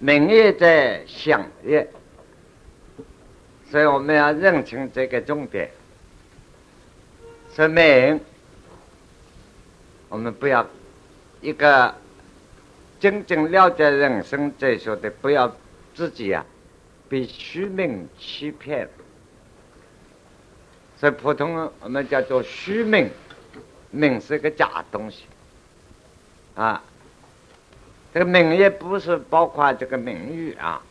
名业在想业，所以我们要认清这个重点。说明我们不要一个真正了解人生哲学的，不要自己啊被虚名欺骗。所以普通我们叫做虚名，名是个假东西啊。这个名誉不是包括这个名誉啊，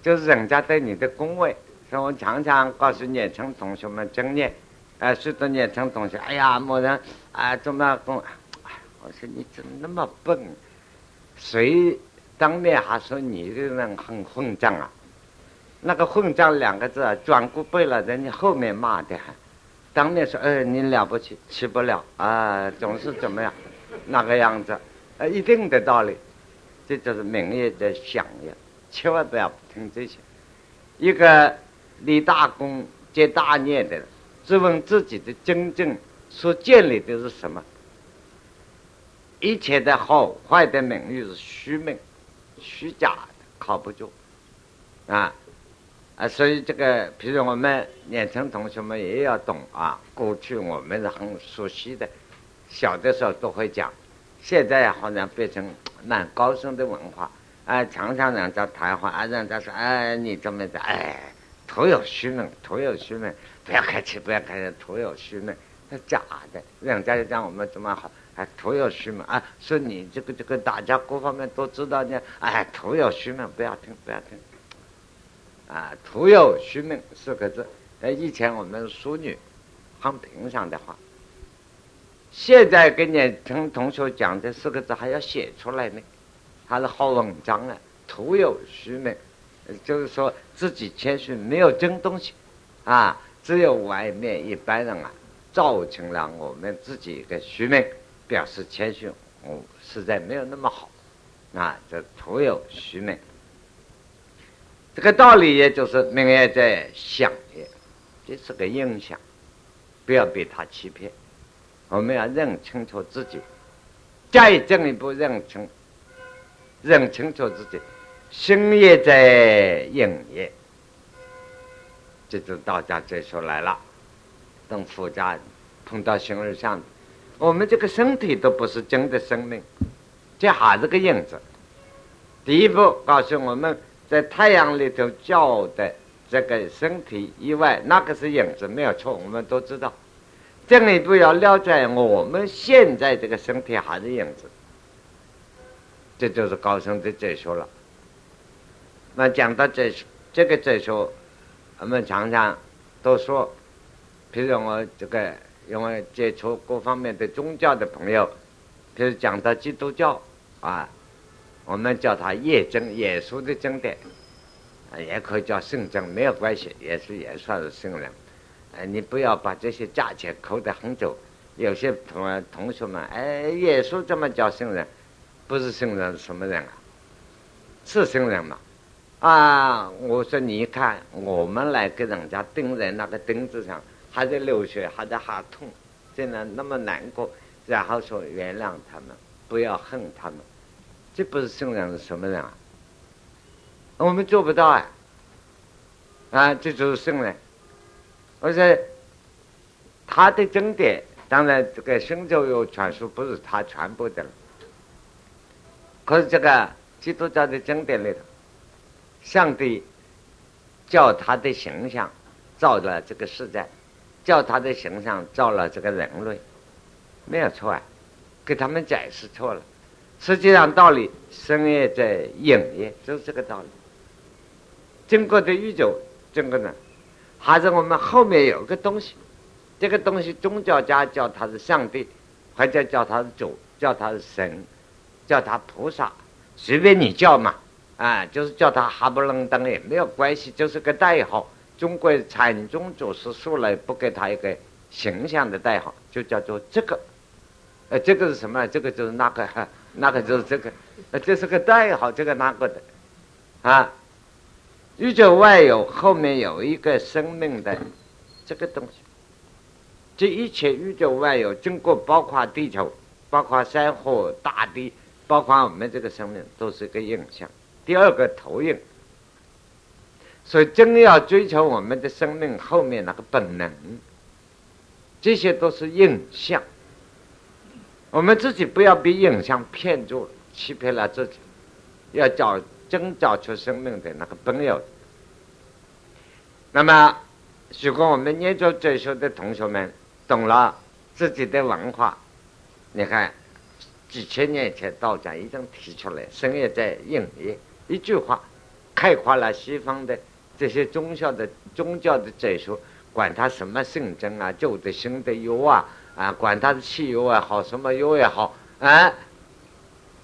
就是人家对你的恭维。所以我常常告诉年轻同学们经验。啊，许多年轻同学，哎呀，某人啊，怎么跟？哎，我说你怎么那么笨？谁当面还说你这人很混账啊？那个“混账”两个字啊，转过背了，人家后面骂的，当面说，哎，你了不起，起不了啊，总是怎么样，那个样子，呃，一定的道理，这就是名业的响应，千万不要听这些。一个立大功、结大业的人。质问自己的真正所建立的是什么？一切的好坏的名誉是虚名、虚假的，靠不住啊啊！所以这个，比如我们年轻同学们也要懂啊。过去我们是很熟悉的，小的时候都会讲，现在好像变成蛮高深的文化啊。常常人家谈话啊，人家说哎，你怎么的？哎，徒有虚名，徒有虚名。不要客气，不要客气，徒有虚名，那假的。人家讲我们怎么好，还徒有虚名啊！说你这个这个，大家各方面都知道呢。哎，徒有虚名，不要听，不要听。啊，徒有虚名四个字，哎，以前我们淑女很平常的话，现在跟你听同学讲这四个字还要写出来呢，还是好文章啊。徒有虚名，就是说自己谦虚，没有真东西啊。只有外面一般人啊，造成了我们自己一个虚名，表示谦虚，我实在没有那么好，啊，这徒有虚名。这个道理也就是明月在想也，这是个印象，不要被他欺骗。我们要认清楚自己，再进一步认清，认清楚自己，心也在影也。这就道家哲学来了，等佛家碰到形而上，我们这个身体都不是真的生命，这还是个影子。第一步告诉我们在太阳里头照的这个身体以外，那个是影子，没有错，我们都知道。进一步要了解我们现在这个身体还是样子，这就是高深的哲学了。那讲到这这个哲学。我们常常都说，譬如我这个因为接触各方面的宗教的朋友，譬如讲到基督教啊，我们叫它耶真耶稣的经典，也可以叫圣经，没有关系，也是也算是圣人。哎，你不要把这些价钱扣得很走。有些同同学们，哎，耶稣怎么叫圣人？不是圣人，什么人啊？是圣人嘛？啊！我说，你看，我们来给人家钉在那个钉子上，还在流血，还在喊痛，真的那么难过。然后说原谅他们，不要恨他们，这不是圣人是什么人啊？我们做不到啊！啊，这就是圣人。而且他的经典，当然这个新旧有传说不是他传播的了，可是这个基督教的经典里头。上帝叫他的形象造了这个世界，叫他的形象造了这个人类，没有错啊，给他们解释错了。实际上道理生也在影也，就是这个道理。经过的宇宙，整个呢，还是我们后面有个东西，这个东西宗教家叫他是上帝，或者叫他是主，叫他是神，叫他菩萨，随便你叫嘛。啊，就是叫他哈不楞登也没有关系，就是个代号。中国禅宗祖师素来不给他一个形象的代号，就叫做这个。呃，这个是什么？这个就是那个，那个就是这个。呃，这是个代号，这个那个的。啊，宇宙外有后面有一个生命的这个东西。这一切宇宙外有，经过包括地球，包括山河大地，包括我们这个生命，都是一个影像。第二个投影。所以，真要追求我们的生命后面那个本能，这些都是影像。我们自己不要被影像骗住了，欺骗了自己，要找真找出生命的那个本有。那么，如果我们念做哲学的同学们懂了自己的文化，你看几千年前道家已经提出来，生也在应验一句话，开化了西方的。这些宗教的宗教的哲学，管他什么圣真啊、旧的、新的药啊，啊，管他的汽油也好，什么药也好，啊，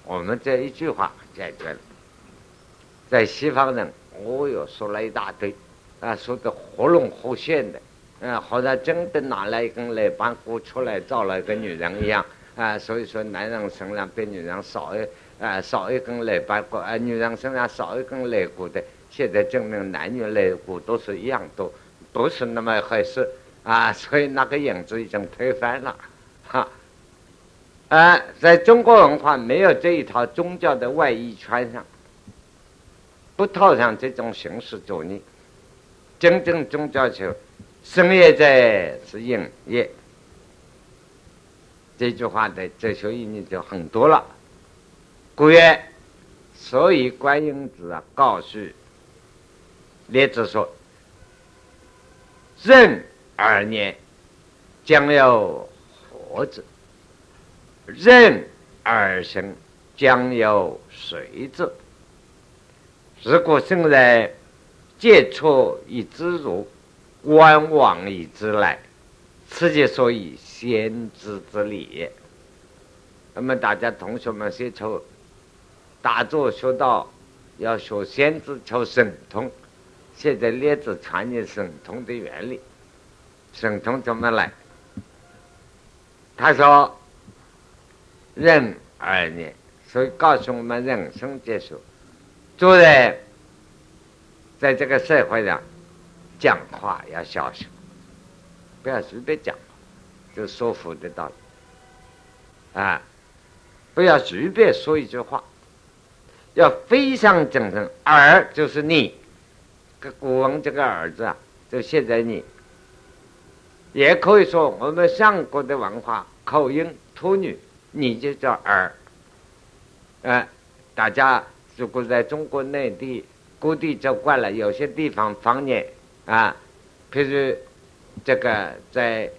我们这一句话解决了。在西方人，哦哟，说了一大堆，啊，说的活龙活现的，啊，好像真的拿了一根肋板骨出来造了一个女人一样，啊，所以说男人身上比女人少一，啊，少一根肋板骨，啊，女人身上少一根肋骨的。现在证明男女肋骨都是一样多，不是那么回事啊！所以那个影子已经推翻了，哈！啊，在中国文化没有这一套宗教的外衣穿上，不套上这种形式主义，真正宗教求生业在是影业，这句话的哲学意义就很多了。故曰：所以观音子啊，告诉。列子说：“壬二年将有何子？壬二生将有谁子？如果生在借错以之入，观望以之来，此即所以先知之理。那么大家同学们先求大作学道，要学先知求神通。”现在列子传你神通的原理，神通怎么来？他说：壬二年，所以告诉我们人生结束，做人在这个社会上讲话要小心，不要随便讲话，就说服的道理啊！不要随便说一句话，要非常真诚。儿就是你。个古文这个儿子啊，就现在你，也可以说我们上古的文化口音托女，你就叫儿。呃，大家如果在中国内地各地走惯了，有些地方方言啊，譬如这个在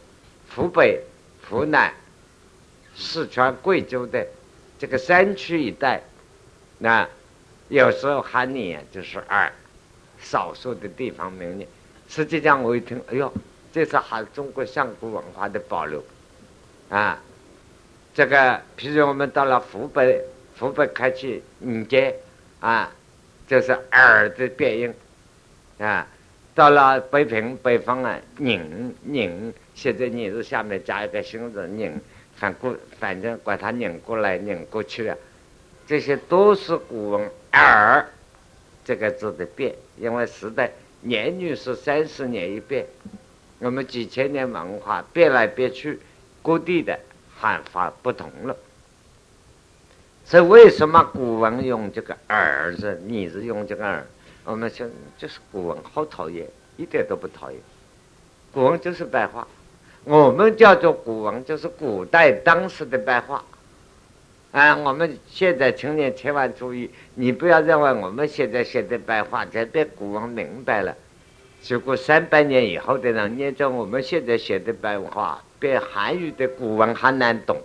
湖北、湖南、四川、贵州的这个山区一带，那有时候喊你就是二。少数的地方名言，实际上我一听，哎呦，这是还中国上古文化的保留啊！这个，譬如我们到了湖北，湖北开去迎接啊，就是耳的变音啊。到了北平北方啊，拧拧，现在拧字下面加一个心字，拧反过，反正管它拧过来拧过去了，这些都是古文耳这个字的变。因为时代年率是三十年一变，我们几千年文化变来变去，各地的喊法不同了。所以为什么古文用这个“儿”字，你是用这个“儿”？我们说就是古文好讨厌，一点都不讨厌。古文就是白话，我们叫做古文，就是古代当时的白话。啊，我们现在青年千万注意，你不要认为我们现在写的白话才被古文明白了。如果三百年以后的人念着我们现在写的白话，比汉语的古文还难懂。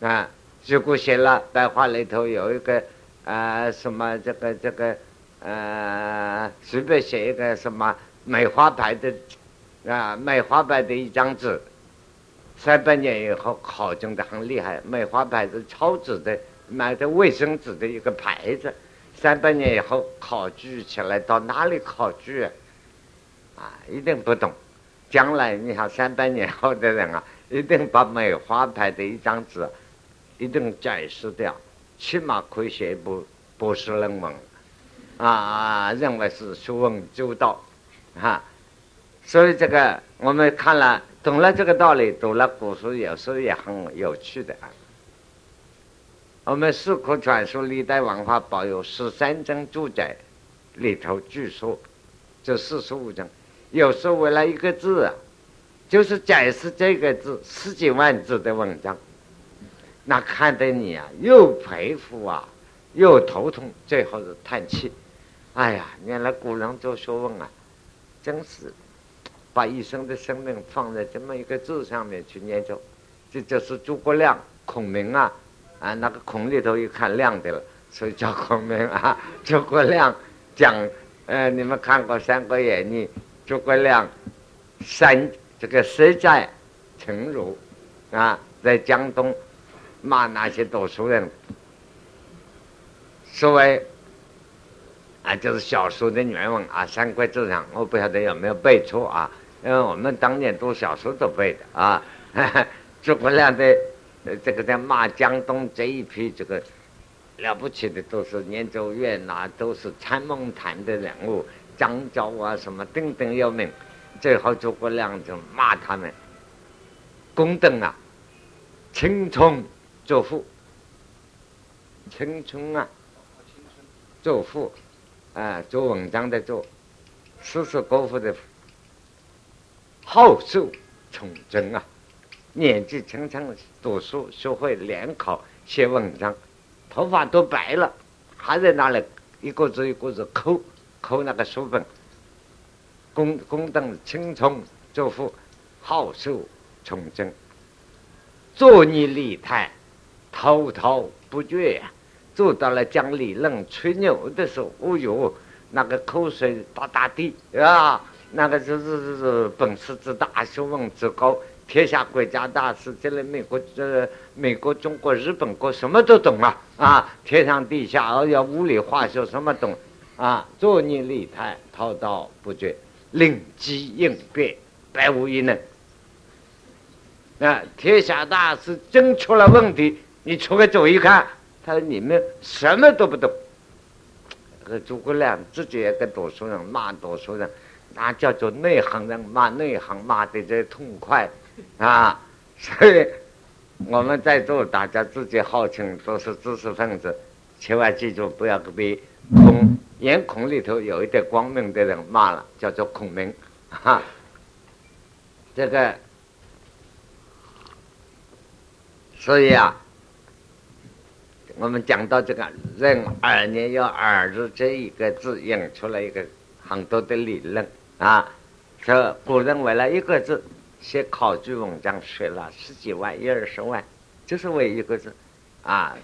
啊，如果写了白话里头有一个啊什么这个这个呃，随便写一个什么梅花牌的啊梅花牌的一张纸。三百年以后考证的很厉害，梅花牌是抄纸的，买的卫生纸的一个牌子。三百年以后考据起来，到哪里考据啊？啊，一定不懂。将来你看三百年后的人啊，一定把梅花牌的一张纸，一定解释掉，起码可以写一部博士论文。啊，认为是学问周到，哈。所以这个我们看了。懂了这个道理，读了古书有时候也很有趣的啊。我们《四库全书》历代文化保有十三章注解里头，据说这四十五张，有时候为了一个字啊，就是解释这个字十几万字的文章，那看得你啊又佩服啊，又头痛，最后是叹气。哎呀，原来古人做学问啊，真是把一生的生命放在这么一个字上面去研究。这就是诸葛亮、孔明啊。啊，那个孔里头一看亮的了，所以叫孔明啊。诸葛亮讲，呃，你们看过《三国演义》？诸葛亮三这个舌战陈如啊，在江东骂那些读书人，所谓啊，就是小说的原文啊，《三国志》上我不晓得有没有背错啊，因为我们当年读小说都背的啊。诸葛亮的。这个在骂江东这一批这个了不起的，都是念咒院呐，都是参谋团的人物，张昭啊什么等等有名。最后诸葛亮就骂他们：公等啊，青春作赋，青春啊，作赋，啊，做文章的做，诗词歌赋的，好受从真啊。年纪轻轻读书学会联考写文章，头发都白了，还在那里一个字一个字抠抠那个书本。宫宫灯青葱作赋，好受从真。坐逆礼台，滔滔不绝呀。做到了讲理论吹牛的时候，哦哟，那个口水大大滴啊，那个就是是是本事之大，学问之高。天下国家大事，这里美国、这美国、中国、日本国什么都懂啊！啊，天上地下，而要物理化学什么懂啊？坐逆立台，滔滔不绝，灵机应变，百无一能。啊，天下大事真出了问题，你出个主意看，他说你们什么都不懂。和诸葛亮自己也跟读书人骂读书人，那叫做内行人骂内行，骂的这痛快。啊，所以我们在座大家自己号称都是知识分子，千万记住不要被孔眼孔里头有一点光明的人骂了，叫做孔明。哈，这个，所以啊，我们讲到这个“任二年要二日”这一个字，引出了一个很多的理论啊。说古人为了一个字。写考据文章写了十几万、一二十万，就是为一个字，啊，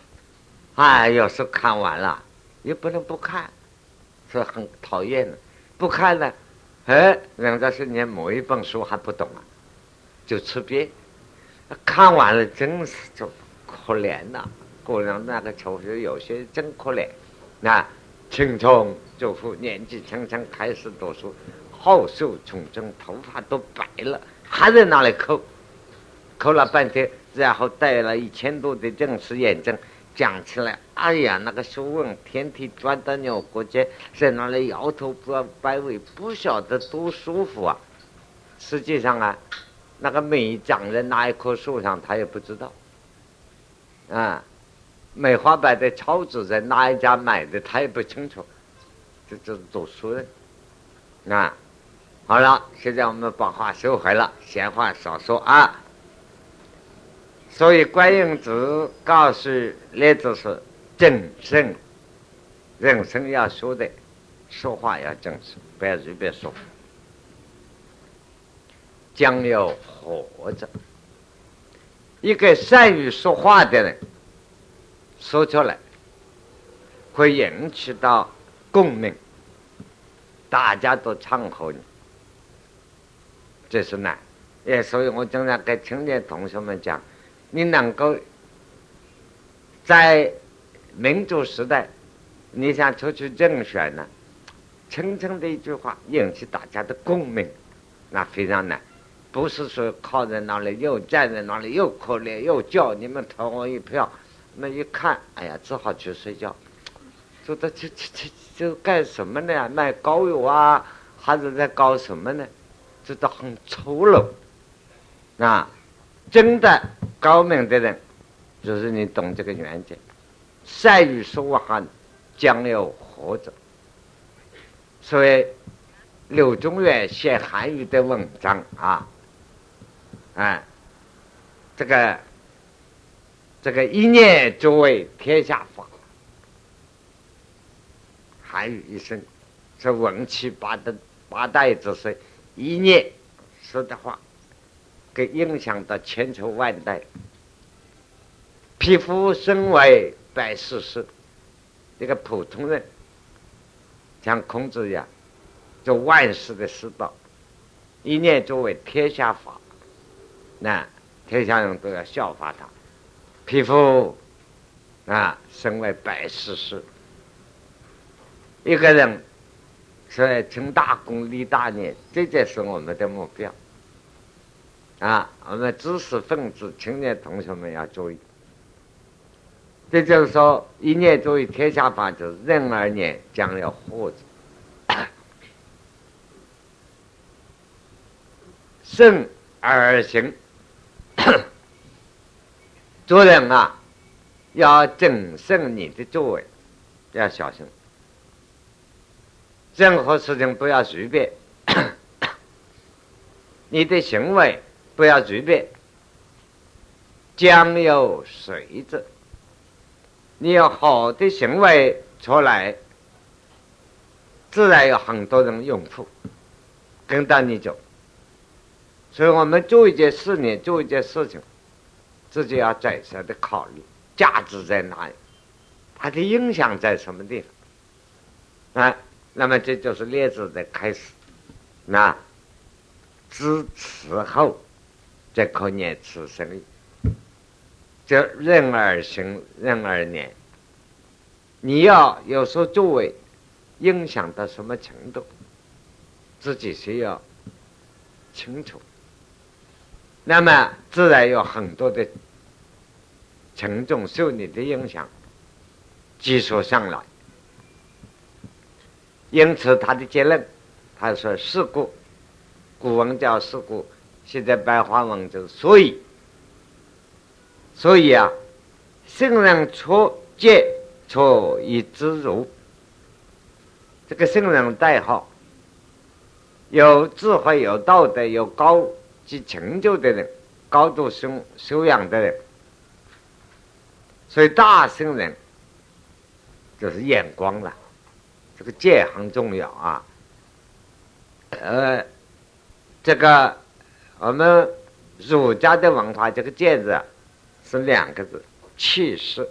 哎，有时候看完了也不能不看，是很讨厌的。不看呢，哎，人家是连某一本书还不懂啊，就吃瘪。看完了真是就可怜呐，个人那个求学有些真可怜。那青春祖父年纪轻轻开始读书，好受从政，头发都白了。还在那里抠，抠了半天，然后带了一千多的正式验证，讲起来，哎呀，那个学问天天转到牛角尖，在那里摇头不摆尾，不晓得多舒服啊！实际上啊，那个美长在哪一棵树上，他也不知道。啊，梅花柏的草纸在哪一家买的，他也不清楚。这就是读书人，啊。好了，现在我们把话收回了，闲话少说啊。所以观音子告诉列子是谨慎，人生要说的，说话要正式，不要随便说。将要活着，一个善于说话的人，说出来会引起到共鸣，大家都唱和你。这是难，也所以我经常跟青年同学们讲，你能够在民主时代，你想出去竞选呢，轻轻的一句话引起大家的共鸣，那非常难，不是说靠在那里又站在那里又可怜又叫你们投我一票，那一看，哎呀，只好去睡觉，说的这这这这干什么呢？卖膏药啊，还是在搞什么呢？这都很粗鲁啊！真的高明的人，就是你懂这个原则善于说话，将有活着。所以柳宗元写韩语的文章啊，哎，这个这个一念作为天下法，韩语一生是文气八的八代之岁，一念说的话，给影响到千秋万代。匹夫身为百世师，一个普通人，像孔子一样，做万事的师道，一念作为天下法，那天下人都要效法他。匹夫啊，身为百世师，一个人是成大功立大业，这就是我们的目标。啊，我们知识分子、青年同学们要注意。这就是说，一念作为天下法则，任而念将要获者。顺而行，做人啊，要谨慎你的作为，要小心。任何事情不要随便，你的行为不要随便，将有随之。你有好的行为出来，自然有很多人拥护，跟着你走。所以我们做一件事你，做一件事情，自己要再三的考虑价值在哪里，它的影响在什么地方啊？那么这就是列子的开始。那知此后，则可念此生意。就任而行，任而念。你要有所作为影响到什么程度，自己需要清楚。那么自然有很多的群众受你的影响，技术上来。因此他的结论，他说：“事故，古文叫事故，现在白话文就所以。”所以啊，圣人出戒出以自如，这个圣人代号，有智慧、有道德、有高及成就的人，高度修修养的人，所以大圣人就是眼光了。这个戒很重要啊。呃，这个我们儒家的文化，这个戒字。是两个字，气势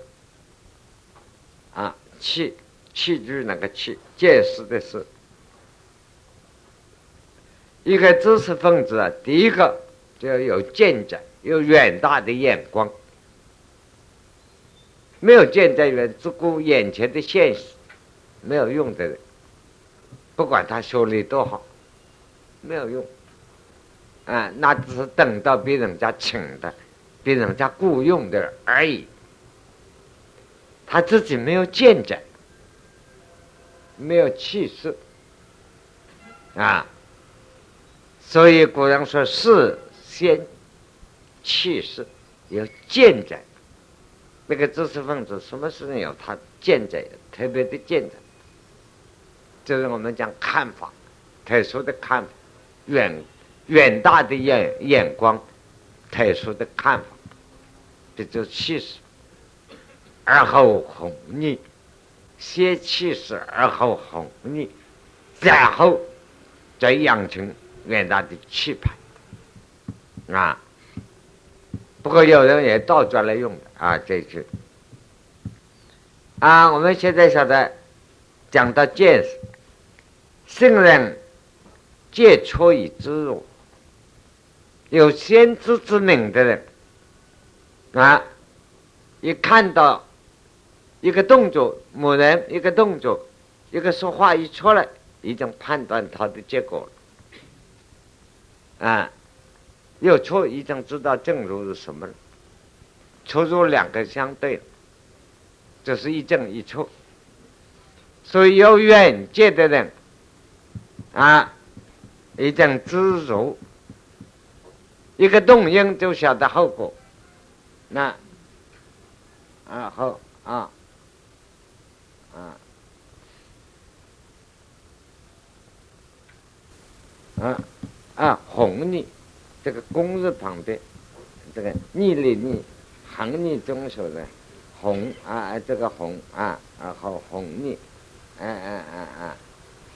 啊，气气质那个气，见识的是。一个知识分子啊，第一个就要有见解，有远大的眼光。没有见者远，只顾眼前的现实，没有用的人，不管他学历多好，没有用。啊，那只是等到别人家请的。被人家雇佣的而已，他自己没有见解，没有气势啊，所以古人说事先气势有见证，那个知识分子什么事情有？他见证，特别的见证，就是我们讲看法，特殊的看法，远远大的眼眼光。特殊的看法，这就气势，而后红逆，先气势而后红逆，然后再养成远大的气派啊。不过有人也倒转来用的啊，这句啊，我们现在晓得讲到见识，圣人皆出以自如。有先知之明的人啊，一看到一个动作，某人一个动作，一个说话一出来，已经判断他的结果了啊，又错，一定知道正如是什么了。出入两个相对，这是一正一错。所以有远见的人，啊，一定知足，一个动因就晓得后果，那，啊后啊，啊，啊。啊红逆，这个公字旁边，这个逆里逆，横逆中手的红啊，这个红啊然后红逆，啊啊啊啊，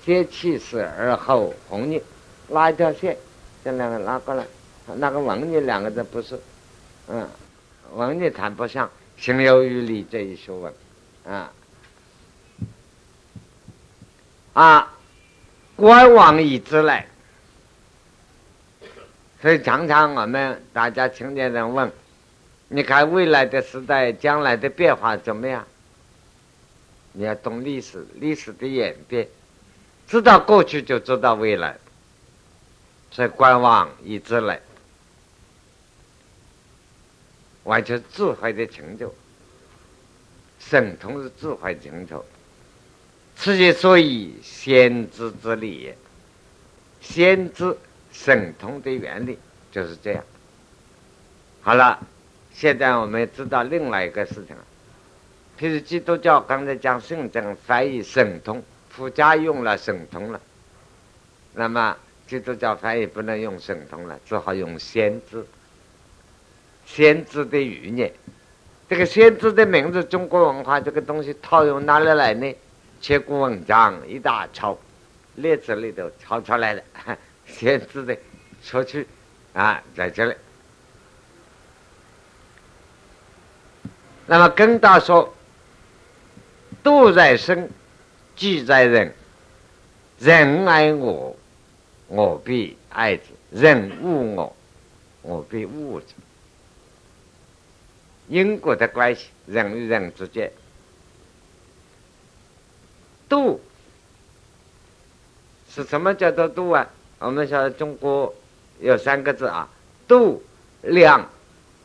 先气死而后红逆，拉一条线，这两个拉过来，那个文逆两个字不是，嗯，文逆谈不上，行有余力这一学问，啊啊，观望以之来。所以常常我们大家青年人问：“你看未来的时代，将来的变化怎么样？”你要懂历史，历史的演变，知道过去就知道未来。所以观望以之来，完全智慧的成就，神通是智慧成就。此即所以先知之理，先知。神通的原理就是这样。好了，现在我们知道另外一个事情了。譬如基督教刚才讲圣经翻译神通，附加用了神通了，那么基督教翻译不能用神通了，只好用先知。先知的语言，这个先知的名字，中国文化这个东西套用哪里来呢？千古文章一大抄，列子里头抄出来的。先知的出去啊，在这里。那么跟大说，度在生，即在人。人爱我，我必爱之；人恶我，我必恶之。因果的关系，人与人之间，度是什么叫做度啊？我们晓得中国有三个字啊，度量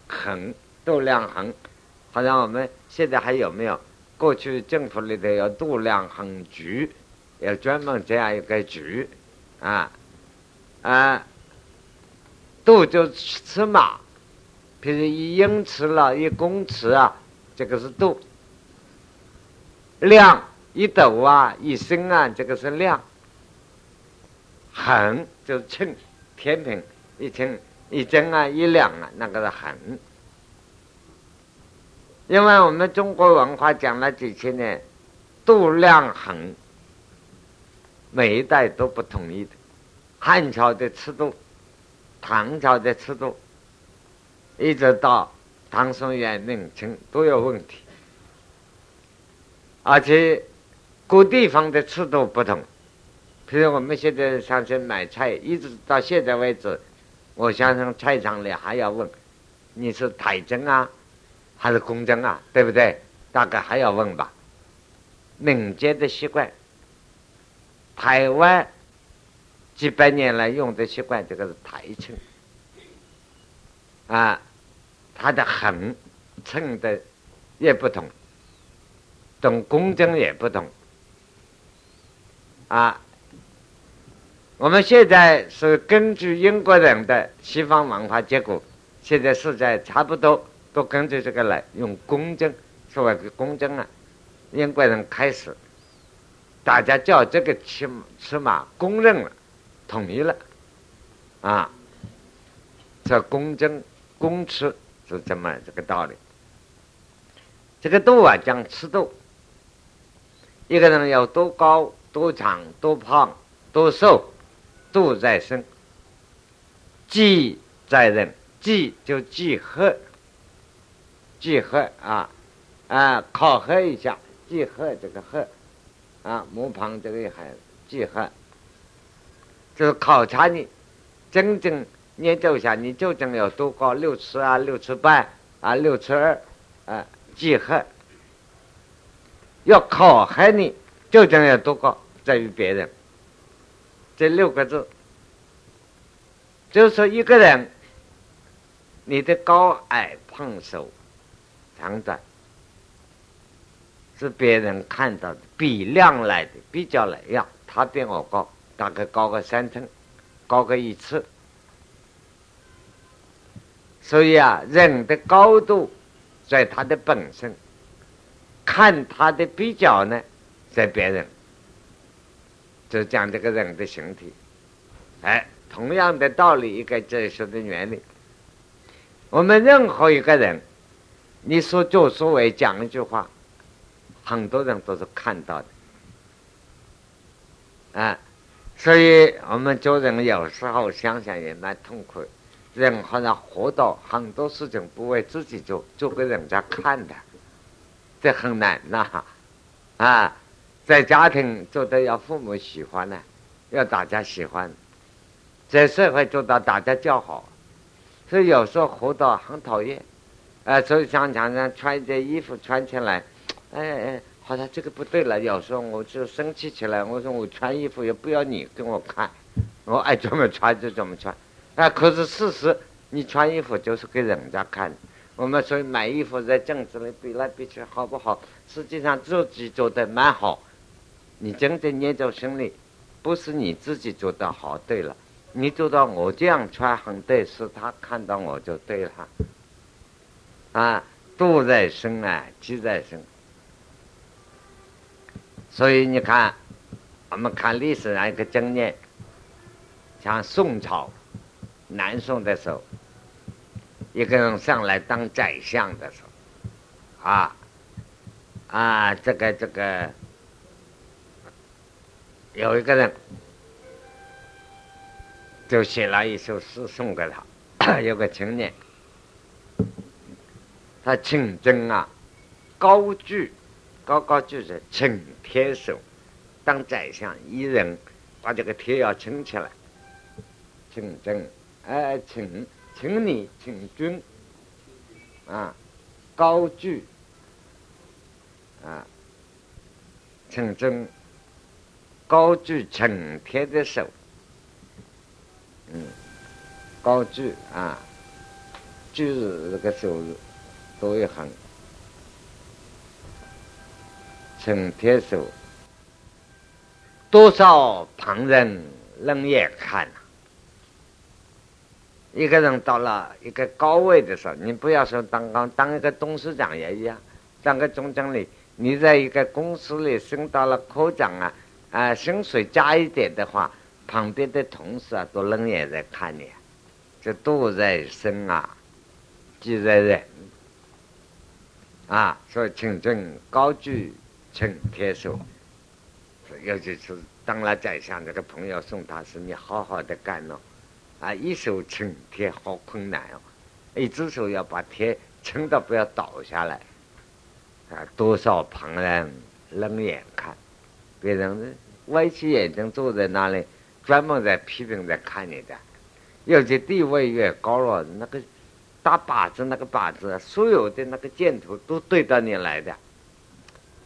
衡，度量衡，好像我们现在还有没有？过去政府里头有度量衡局，有专门这样一个局，啊啊，度就尺码，譬如一英尺了，一公尺啊，这个是度；量一斗啊，一升啊，这个是量。衡就是称，天平一称一斤啊一两啊，那个是衡。因为我们中国文化讲了几千年，度量衡，每一代都不统一的。汉朝的尺度，唐朝的尺度，一直到唐宋元明清都有问题，而且各地方的尺度不同。比如我们现在上去买菜，一直到现在为止，我相信菜场里还要问你是台针啊，还是公针啊，对不对？大概还要问吧。民间的习惯，台湾几百年来用的习惯，这个是台称啊，它的横称的也不同，懂公针也不同啊。我们现在是根据英国人的西方文化结果，现在是在差不多都根据这个来用公正，所谓的公正啊，英国人开始，大家叫这个尺尺码公认了，统一了，啊，这公正公尺是这么这个道理。这个度啊，讲尺度，一个人要多高、多长、多胖、多瘦。度在身，记在人，记就记核，记核啊啊，考核一下，记核这个核啊，木旁这个还记核，就是考察你真正研究一下，你究竟有多高？六尺啊，六尺半啊，六尺二啊，记核要考核你究竟有多高，在于别人。这六个字，就是说一个人，你的高矮胖瘦、长短，是别人看到的比量来的，比较来呀。他比我高，大概高个三寸，高个一尺。所以啊，人的高度在他的本身，看他的比较呢，在别人。就讲这个人的形体，哎，同样的道理，一个哲学的原理。我们任何一个人，你所作所为，讲一句话，很多人都是看到的。啊，所以我们做人有时候想想也蛮痛苦。人好像活到很多事情不为自己做，做给人家看的，这很难呐。啊，在家庭做的要父母喜欢呢，要大家喜欢，在社会做到大家叫好，所以有时候活到很讨厌。啊，所以想常常穿一件衣服穿起来，哎哎，好像这个不对了。有时候我就生气起来，我说我穿衣服也不要你给我看，我爱怎么穿就怎么穿。啊，可是事实，你穿衣服就是给人家看。我们所以买衣服在镜子里比来比去好不好？实际上自己做的蛮好，你真正念在心里，不是你自己做的好。对了，你做到我这样穿很对，是他看到我就对了。啊，度在身啊，即在身。所以你看，我们看历史上一个经验，像宋朝南宋的时候。一个人上来当宰相的时候，啊啊，这个这个，有一个人就写了一首诗送给他，有个青年，他请真啊，高举高高举着请天手当宰相，一人把这个天要撑起来，请真哎请。请你，请君，啊，高举，啊，请君高举承天的手，嗯，高举啊，举是这个手多一横，承天手，多少旁人冷眼看。一个人到了一个高位的时候，你不要说当刚当一个董事长也一样，当个总经理，你在一个公司里升到了科长啊，啊，薪水加一点的话，旁边的同事啊都冷眼在看你，这度在身啊，即在人啊，所以请尊高举请天手，尤其是当了宰相，这个朋友送他是你好好的干哦。啊，一手撑天好困难哦，一只手要把天撑到不要倒下来。啊，多少旁人冷眼看，别人歪起眼睛坐在那里，专门在批评在看你的。尤其地位越高了，那个打靶子那个靶子，所有的那个箭头都对到你来的。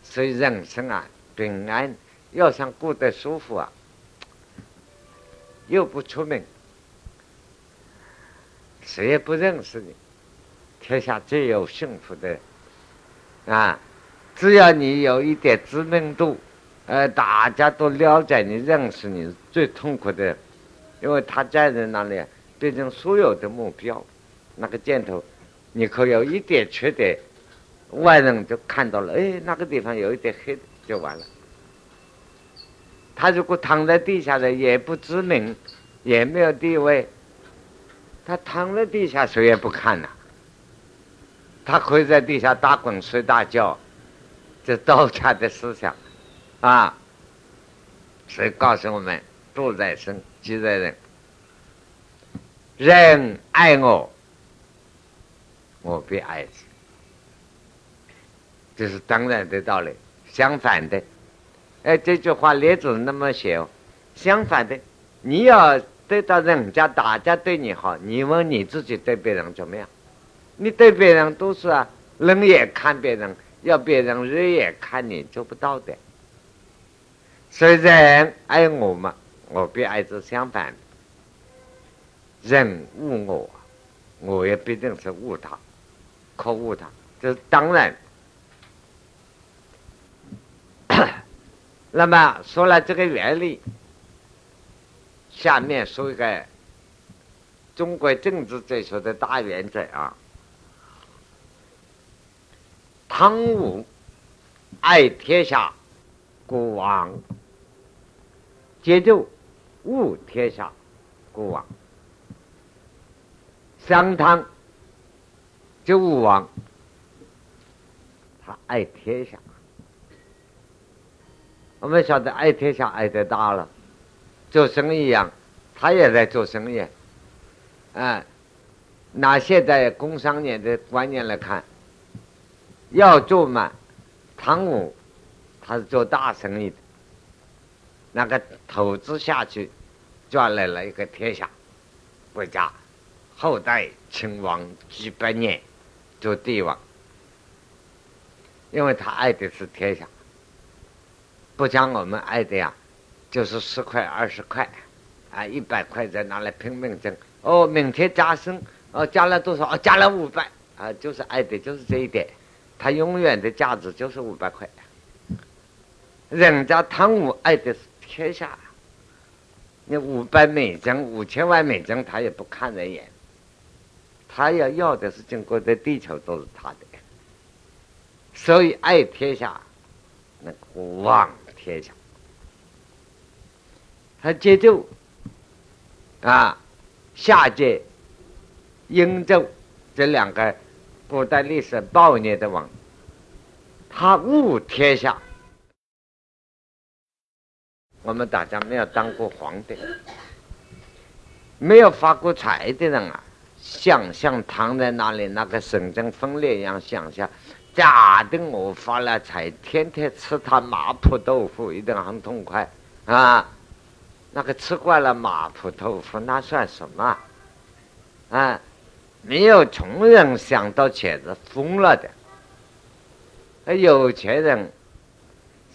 所以人生啊，平安要想过得舒服啊，又不出名。谁也不认识你，天下最有幸福的啊！只要你有一点知名度，呃，大家都了解你、认识你，最痛苦的，因为他站在那里变成所有的目标。那个箭头，你可有一点缺点，外人就看到了，哎，那个地方有一点黑，就完了。他如果躺在地下的，也不知名，也没有地位。他躺在地下，谁也不看呐。他可以在地下打滚、睡大觉，这道家的思想啊。所以告诉我们：度在生，即在人。人爱我，我必爱之。这是当然的道理。相反的，哎，这句话列子那么写哦。相反的，你要。得到人家，大家对你好，你问你自己对别人怎么样？你对别人都是啊，冷眼看别人，要别人热眼看你，做不到的。所以人爱我嘛，我必爱之；相反，人误我，我也必定是误他，可误他。这当然。那么说了这个原理。下面说一个中国政治哲学的大原则啊，汤武爱天下，国王；接奏，恶天下，国王，商汤就武王，他爱天下。我们晓得爱天下爱得大了，做生意一样，他也在做生意。嗯，拿现在工商业的观念来看，要做嘛，汤武他是做大生意的，那个投资下去，赚来了一个天下，国家后代秦王几百年，做帝王，因为他爱的是天下。不像我们爱的呀，就是十块二十块，啊，一百块在拿来拼命挣。哦，明天加薪，哦，加了多少？哦，加了五百，啊，就是爱的就是这一点，他永远的价值就是五百块。人家贪污爱的是天下，你五百美金、五千万美金，他也不看人眼，他要要的是整个的地球都是他的，所以爱天下，那国王。天下，他接受啊，下届英纣这两个古代历史暴虐的王，他误天下。我们大家没有当过皇帝，没有发过财的人啊，想象躺在那里那个神经分裂一样想象。假的，我发了财，天天吃他麻婆豆腐，一定很痛快啊！那个吃惯了麻婆豆腐，那算什么？啊，没有穷人想到钱是疯了的。有钱人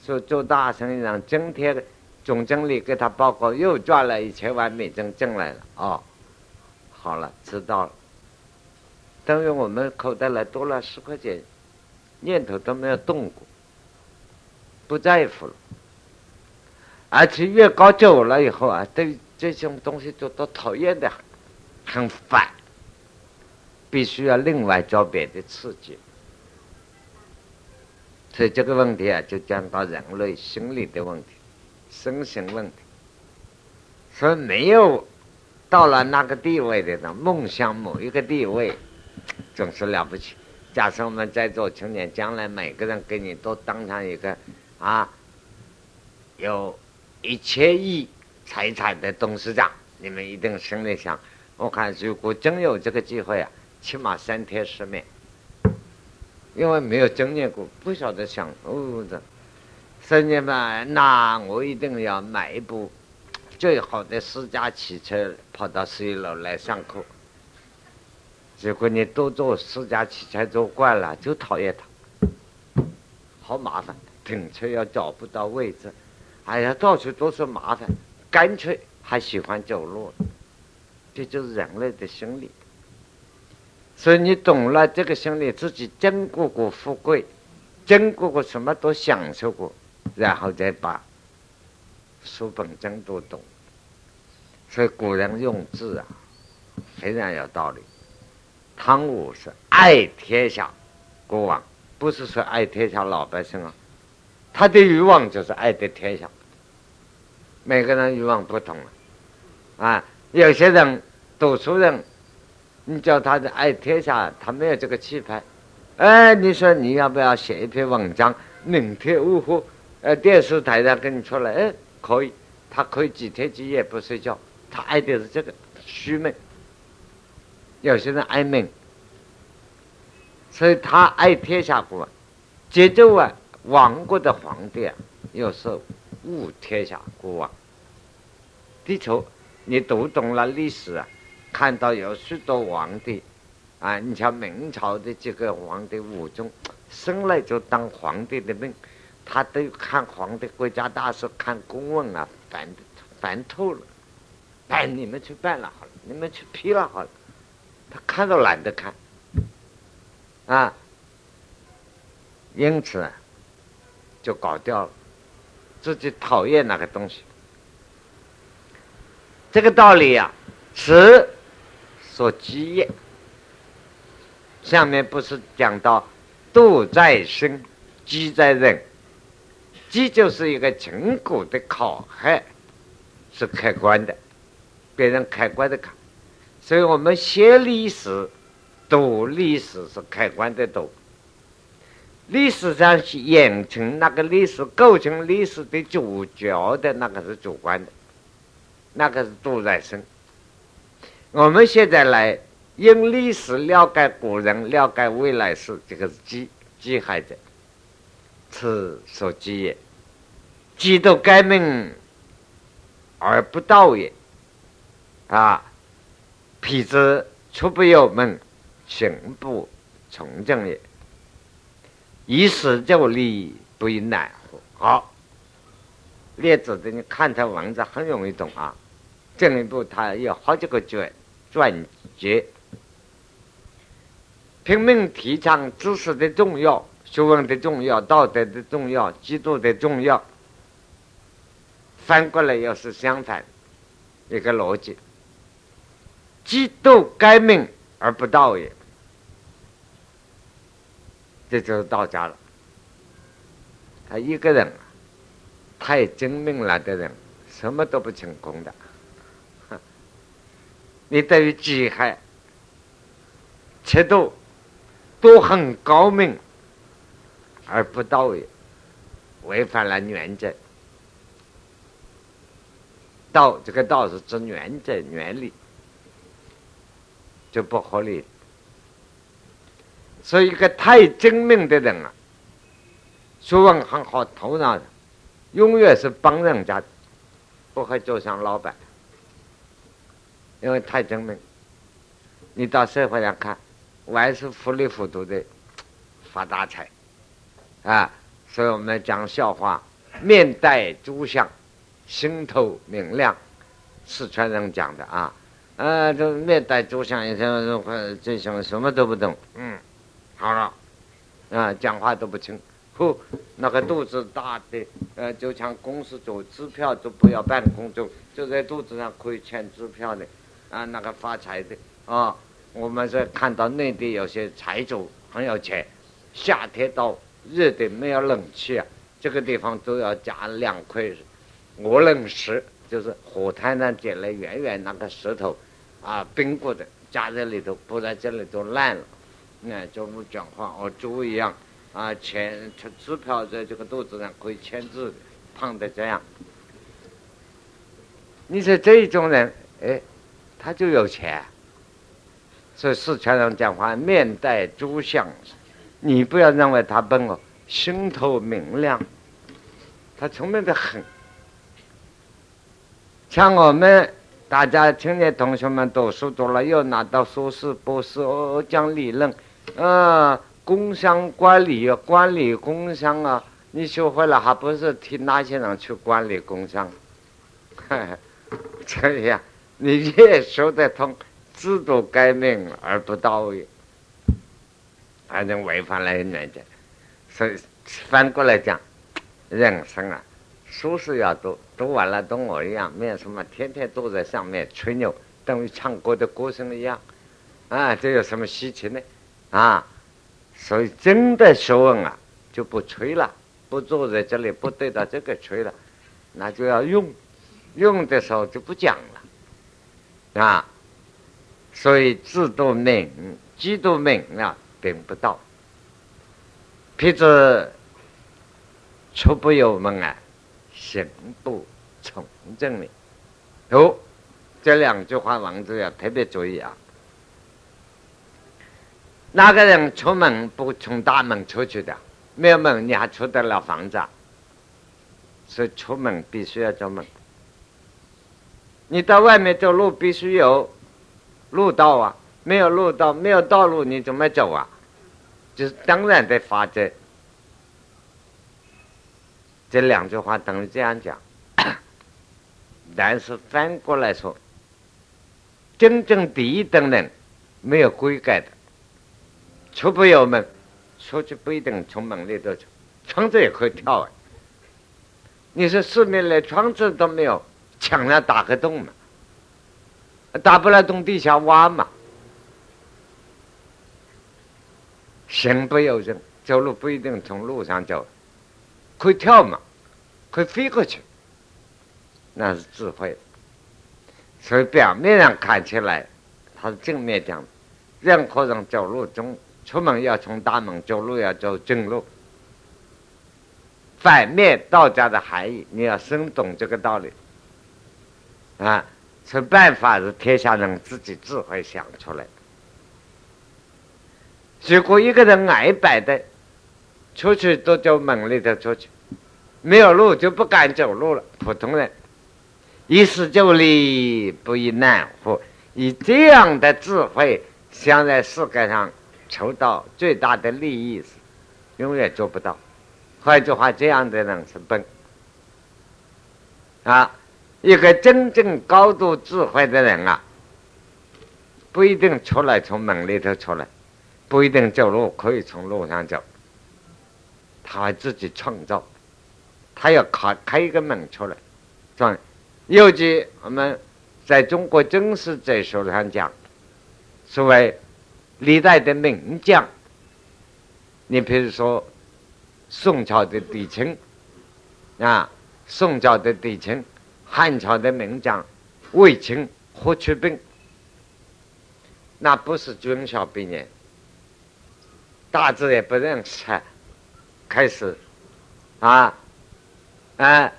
说做大生意人，今天总经理给他报告又赚了一千万美金进来了。哦，好了，知道了。等于我们口袋里多了十块钱。念头都没有动过，不在乎了，而且越搞久了以后啊，对这种东西就都讨厌的很，很烦，必须要另外找别的刺激。所以这个问题啊，就讲到人类心理的问题，身心问题。所以没有到了那个地位的人，梦想某一个地位，总是了不起。假设我们在座青年，将来每个人给你都当上一个啊，有一千亿财产的董事长，你们一定心里想：我看如果真有这个机会啊，起码三天失眠，因为没有经验过，不晓得想哦的。三年半，那我一定要买一部最好的私家汽车，跑到十一楼来上课。结果你都坐私家汽车坐惯了，就讨厌它，好麻烦，停车要找不到位置，哎呀，到处都是麻烦，干脆还喜欢走路，这就是人类的心理。所以你懂了这个心理，自己经过过富贵，经过过什么都享受过，然后再把书本真都懂。所以古人用字啊，非常有道理。汤武是爱天下国王，不是说爱天下老百姓啊。他的欲望就是爱的天下。每个人欲望不同啊，啊，有些人读书人，你叫他的爱天下，他没有这个气派。哎，你说你要不要写一篇文章？明天午后，呃，电视台上跟你出来，哎，可以，他可以几天几夜不睡觉，他爱的是这个虚名。有些人爱命，所以他爱天下国，节奏啊，亡国的皇帝啊，又是误天下国王。地球，你读懂了历史啊，看到有许多皇帝啊，你像明朝的这个皇帝武宗，生来就当皇帝的命，他都看皇帝国家大事，看公文啊，烦烦透了，办你们去办了好了，你们去批了好了。他看都懒得看，啊，因此就搞掉了，自己讨厌那个东西。这个道理呀，是说积业。下面不是讲到度在身，积在人，这就是一个成果的考核，是客观的，别人客观的看，所以我们写历史、读历史是客观的读。历史上是演成那个历史构成历史的主角的那个是主观的，那个是杜在生。我们现在来用历史了解古人、了解未来事，这个是机机害者，此所及也。机都改命而不道也。啊，痞子出不由门，行不从政也。一时就理，不亦难乎？好，列子的你看他文字很容易懂啊。进一步，他有好几个卷转节，拼命提倡知识的重要、学问的重要、道德的重要、基督的重要。反过来又是相反一个逻辑。嫉妒该命而不道也，这就是道家了。他一个人太精明了的人，什么都不成功的。你对于己害、尺度都很高明而不道也，违反了原则。道这个道是指原则、原理。就不合理，所以一个太精明的人啊，学问很好、头脑的，永远是帮人家，不会做上老板，因为太精明。你到社会上看，还是糊里糊涂的发大财啊！所以我们讲笑话，面带朱相，心头明亮，四川人讲的啊。啊，这面带猪相一天，快这什么什么都不懂，嗯，好了，啊，讲话都不清，呼，那个肚子大的，呃，就像公司做支票都不要办公，就就在肚子上可以签支票的，啊，那个发财的，啊，我们是看到内地有些财主很有钱，夏天到热的没有冷气啊，这个地方都要加两块鹅卵石，就是火滩上捡来圆圆那个石头。啊，冰过的加在里头，不然这里都烂了。那就不讲话，哦，猪一样啊，签出支票在这个肚子上可以签字，胖的这样。你说这种人，哎，他就有钱。所以四川人讲话面带猪相，你不要认为他笨哦，心头明亮，他聪明的很。像我们。大家青年同学们读书读了，又拿到硕士、博士哦，讲理论，啊，工商管理，管理工商啊，你学会了还不是替那些人去管理工商？这样你越说得通，制度改命而不到位，反正违反了原则。所以反过来讲，人生啊。书是要读，读完了跟我一样，没有什么，天天坐在上面吹牛，等于唱歌的歌声一样，啊，这有什么稀奇呢？啊，所以真的学问啊，就不吹了，不坐在这里，不对着这个吹了，那就要用，用的时候就不讲了，啊，所以自度命，嫉妒命啊，并不到，譬如出不由门啊。行不从政的，哦，这两句话文字要特别注意啊。那个人出门不从大门出去的？没有门你还出得了房子？所以出门必须要走门。你到外面走路必须有路道啊，没有路道，没有道路你怎么走啊？就是当然的法则。这两句话等于这样讲，但是反过来说，真正第一等人没有规改的，出不了门，出去不一定从门里头出，窗子也可以跳啊。你说四面连窗子都没有，墙上打个洞嘛，打不了洞地下挖嘛，行不由人，走路不一定从路上走。可以跳嘛，可以飞过去，那是智慧。所以表面上看起来，他是正面讲，任何人走路中出门要从大门走路要走正路。反面道家的含义，你要深懂这个道理啊！这办法是天下人自己智慧想出来。如果一个人矮摆的，出去都走门里头出去，没有路就不敢走路了。普通人一时就力不亦难乎？以这样的智慧想在世界上筹到最大的利益，是永远做不到。换句话，这样的人是笨啊！一个真正高度智慧的人啊，不一定出来从门里头出来，不一定走路可以从路上走，他自己创造，他要开开一个门出来。吧？尤其我们在中国军事这书上讲，所谓历代的名将，你比如说。宋朝的帝青啊，宋朝的帝青，汉朝的名将卫青、霍去病，那不是军校毕业，大致也不认识，开始啊，啊，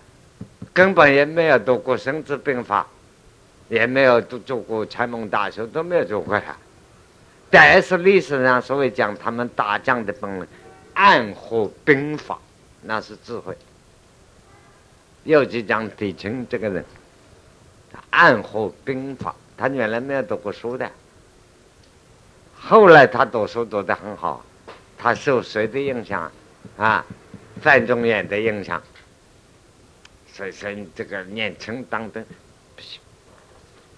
根本也没有读过《孙子兵法》，也没有读做过《禅门大学》，都没有做过呀。但是历史上所谓讲他们打仗的本领。暗合兵法，那是智慧。尤其讲狄青这个人，暗合兵法，他原来没有读过书的，后来他读书读得很好，他受谁的影响啊？范仲淹的影响。所以说，这个年轻当兵不行，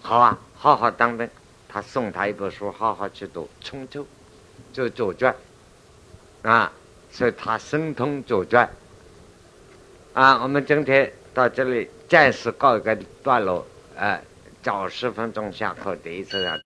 好啊，好好当兵。他送他一本书，好好去读《春秋》，就《左传》啊。所以他神通左传啊！我们今天到这里暂时告一个段落，呃，早十分钟下课，第一次让。